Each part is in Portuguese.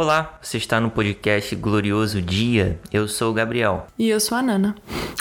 Olá, você está no podcast Glorioso Dia. Eu sou o Gabriel. E eu sou a Nana.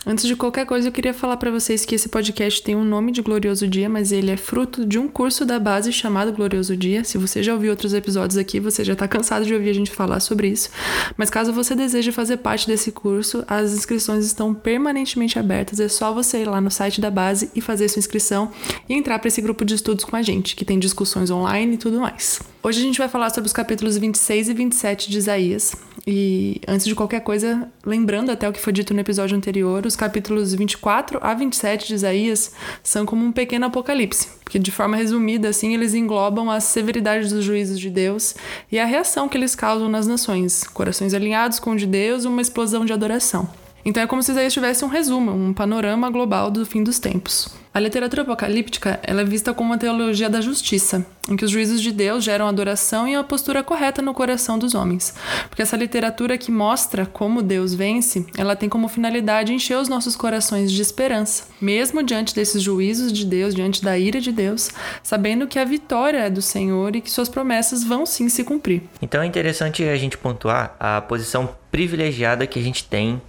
Antes de qualquer coisa, eu queria falar para vocês que esse podcast tem um nome de Glorioso Dia, mas ele é fruto de um curso da base chamado Glorioso Dia. Se você já ouviu outros episódios aqui, você já está cansado de ouvir a gente falar sobre isso. Mas caso você deseje fazer parte desse curso, as inscrições estão permanentemente abertas. É só você ir lá no site da base e fazer sua inscrição e entrar para esse grupo de estudos com a gente, que tem discussões online e tudo mais. Hoje a gente vai falar sobre os capítulos 26 e 27 de Isaías. E antes de qualquer coisa, lembrando até o que foi dito no episódio anterior, os capítulos 24 a 27 de Isaías são como um pequeno apocalipse, porque de forma resumida assim, eles englobam a severidade dos juízos de Deus e a reação que eles causam nas nações, corações alinhados com o de Deus, uma explosão de adoração. Então é como se Isaías tivesse um resumo, um panorama global do fim dos tempos. A literatura apocalíptica é vista como uma teologia da justiça, em que os juízos de Deus geram adoração e a postura correta no coração dos homens. Porque essa literatura que mostra como Deus vence, ela tem como finalidade encher os nossos corações de esperança, mesmo diante desses juízos de Deus, diante da ira de Deus, sabendo que a vitória é do Senhor e que suas promessas vão sim se cumprir. Então é interessante a gente pontuar a posição privilegiada que a gente tem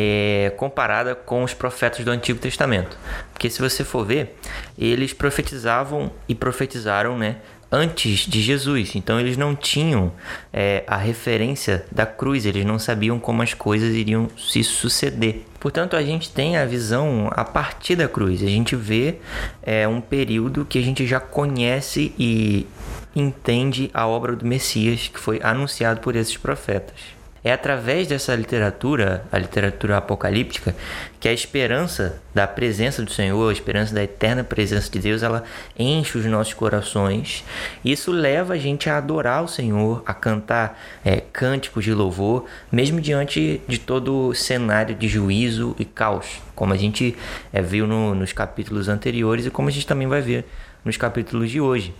é, comparada com os profetas do Antigo Testamento. Porque se você for ver, eles profetizavam e profetizaram, né? Antes de Jesus, então eles não tinham é, a referência da cruz, eles não sabiam como as coisas iriam se suceder. Portanto, a gente tem a visão a partir da cruz, a gente vê é, um período que a gente já conhece e entende a obra do Messias que foi anunciado por esses profetas. É através dessa literatura, a literatura apocalíptica, que a esperança da presença do Senhor, a esperança da eterna presença de Deus, ela enche os nossos corações. Isso leva a gente a adorar o Senhor, a cantar é, cânticos de louvor, mesmo diante de todo o cenário de juízo e caos, como a gente é, viu no, nos capítulos anteriores e como a gente também vai ver nos capítulos de hoje.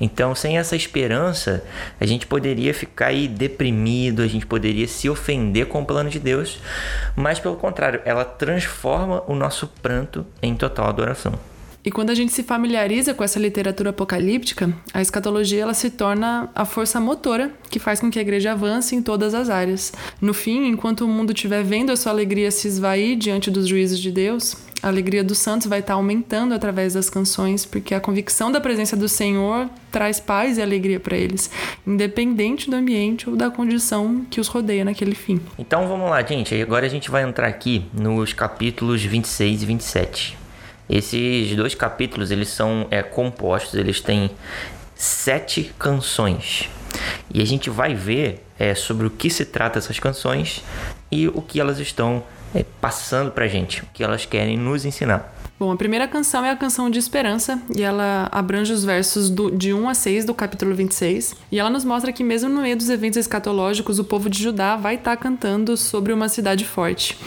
Então, sem essa esperança, a gente poderia ficar aí deprimido, a gente poderia se ofender com o plano de Deus, mas pelo contrário, ela transforma o nosso pranto em total adoração. E quando a gente se familiariza com essa literatura apocalíptica, a escatologia ela se torna a força motora que faz com que a igreja avance em todas as áreas. No fim, enquanto o mundo estiver vendo a sua alegria se esvair diante dos juízos de Deus, a alegria dos santos vai estar aumentando através das canções, porque a convicção da presença do Senhor traz paz e alegria para eles, independente do ambiente ou da condição que os rodeia naquele fim. Então vamos lá, gente. Agora a gente vai entrar aqui nos capítulos 26 e 27. Esses dois capítulos eles são é, compostos, eles têm sete canções. E a gente vai ver é, sobre o que se trata essas canções e o que elas estão é, passando pra gente, o que elas querem nos ensinar. Bom, a primeira canção é a canção de esperança e ela abrange os versos do, de 1 a 6 do capítulo 26. E ela nos mostra que, mesmo no meio dos eventos escatológicos, o povo de Judá vai estar tá cantando sobre uma cidade forte.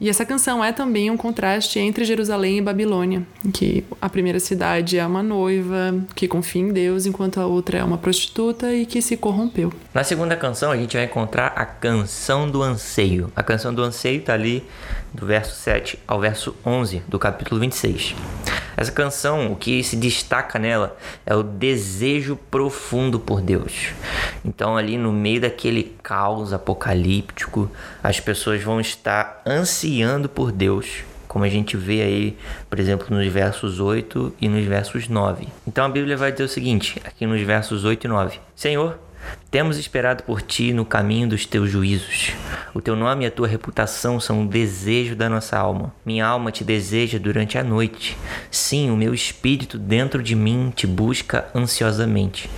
E essa canção é também um contraste entre Jerusalém e Babilônia, que a primeira cidade é uma noiva que confia em Deus, enquanto a outra é uma prostituta e que se corrompeu. Na segunda canção, a gente vai encontrar a canção do anseio. A canção do anseio está ali do verso 7 ao verso 11 do capítulo 26. Essa canção, o que se destaca nela é o desejo profundo por Deus. Então, ali no meio daquele caos apocalíptico, as pessoas vão estar ansiando por Deus, como a gente vê aí, por exemplo, nos versos 8 e nos versos 9. Então a Bíblia vai dizer o seguinte, aqui nos versos 8 e 9: Senhor, temos esperado por ti no caminho dos teus juízos. O teu nome e a tua reputação são o desejo da nossa alma. Minha alma te deseja durante a noite. Sim, o meu espírito dentro de mim te busca ansiosamente.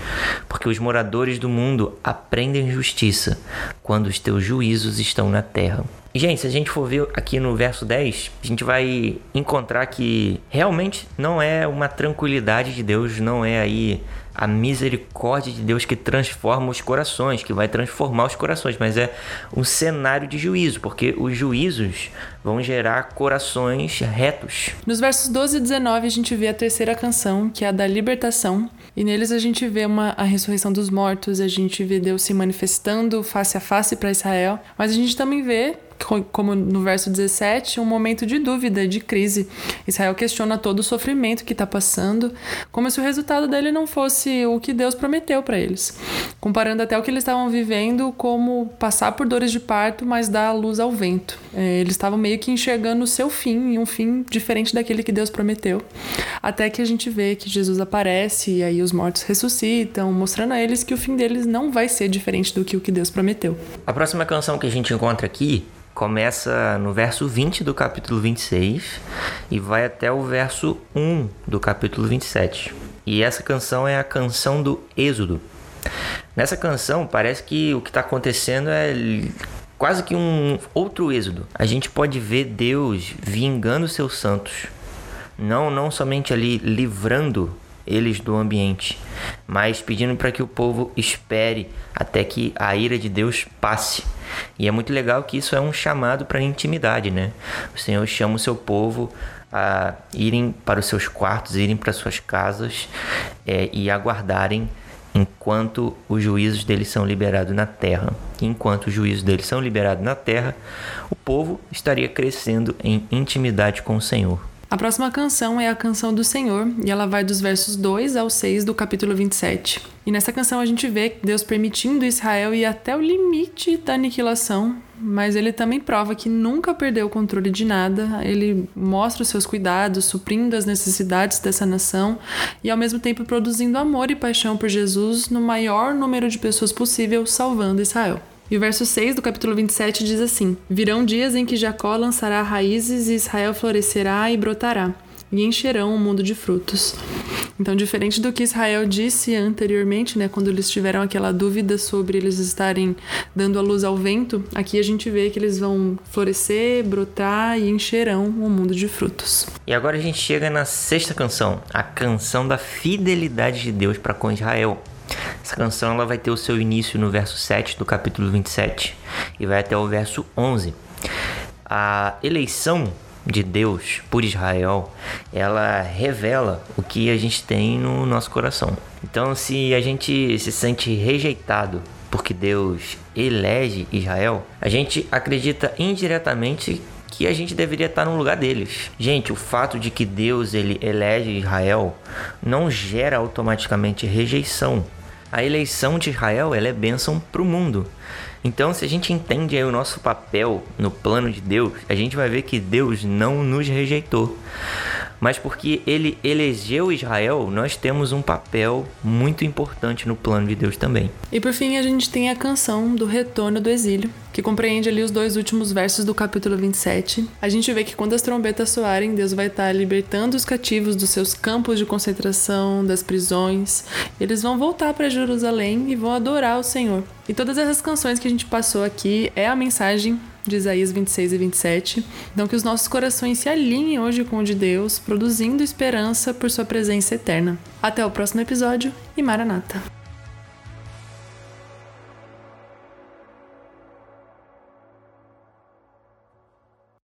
Porque os moradores do mundo aprendem justiça quando os teus juízos estão na terra. Gente, se a gente for ver aqui no verso 10, a gente vai encontrar que realmente não é uma tranquilidade de Deus, não é aí a misericórdia de Deus que transforma os corações, que vai transformar os corações, mas é um cenário de juízo, porque os juízos vão gerar corações retos. Nos versos 12 e 19 a gente vê a terceira canção, que é a da libertação, e neles a gente vê uma, a ressurreição dos mortos, a gente vê Deus se manifestando face a face para Israel, mas a gente também vê como no verso 17, um momento de dúvida, de crise. Israel questiona todo o sofrimento que está passando, como se o resultado dele não fosse o que Deus prometeu para eles. Comparando até o que eles estavam vivendo como passar por dores de parto, mas dar luz ao vento. É, eles estavam meio que enxergando o seu fim, um fim diferente daquele que Deus prometeu. Até que a gente vê que Jesus aparece e aí os mortos ressuscitam, mostrando a eles que o fim deles não vai ser diferente do que o que Deus prometeu. A próxima canção que a gente encontra aqui começa no verso 20 do capítulo 26 e vai até o verso 1 do capítulo 27. E essa canção é a canção do Êxodo. Nessa canção, parece que o que está acontecendo é quase que um outro êxodo. A gente pode ver Deus vingando seus santos. Não, não somente ali livrando eles do ambiente, mas pedindo para que o povo espere até que a ira de Deus passe. E é muito legal que isso é um chamado para intimidade, né? O Senhor chama o seu povo a irem para os seus quartos, irem para suas casas é, e aguardarem enquanto os juízos deles são liberados na terra. enquanto os juízos deles são liberados na terra, o povo estaria crescendo em intimidade com o Senhor. A próxima canção é a canção do Senhor e ela vai dos versos 2 ao 6 do capítulo 27. E nessa canção a gente vê Deus permitindo Israel ir até o limite da aniquilação, mas ele também prova que nunca perdeu o controle de nada. Ele mostra os seus cuidados, suprindo as necessidades dessa nação e ao mesmo tempo produzindo amor e paixão por Jesus no maior número de pessoas possível, salvando Israel. E o verso 6 do capítulo 27 diz assim: Virão dias em que Jacó lançará raízes e Israel florescerá e brotará, e encherão o mundo de frutos. Então, diferente do que Israel disse anteriormente, né, quando eles tiveram aquela dúvida sobre eles estarem dando a luz ao vento, aqui a gente vê que eles vão florescer, brotar e encherão o mundo de frutos. E agora a gente chega na sexta canção, a canção da fidelidade de Deus para com Israel. Essa canção ela vai ter o seu início no verso 7 do capítulo 27 e vai até o verso 11. A eleição de Deus por Israel, ela revela o que a gente tem no nosso coração. Então, se a gente se sente rejeitado porque Deus elege Israel, a gente acredita indiretamente que a gente deveria estar no lugar deles. Gente, o fato de que Deus ele elege Israel não gera automaticamente rejeição a eleição de Israel ela é bênção para o mundo. Então, se a gente entende o nosso papel no plano de Deus, a gente vai ver que Deus não nos rejeitou mas porque ele elegeu Israel, nós temos um papel muito importante no plano de Deus também. E por fim, a gente tem a canção do retorno do exílio, que compreende ali os dois últimos versos do capítulo 27. A gente vê que quando as trombetas soarem, Deus vai estar libertando os cativos dos seus campos de concentração, das prisões. Eles vão voltar para Jerusalém e vão adorar o Senhor. E todas essas canções que a gente passou aqui é a mensagem de Isaías 26 e 27. Então, que os nossos corações se alinhem hoje com o de Deus, produzindo esperança por sua presença eterna. Até o próximo episódio e Maranata!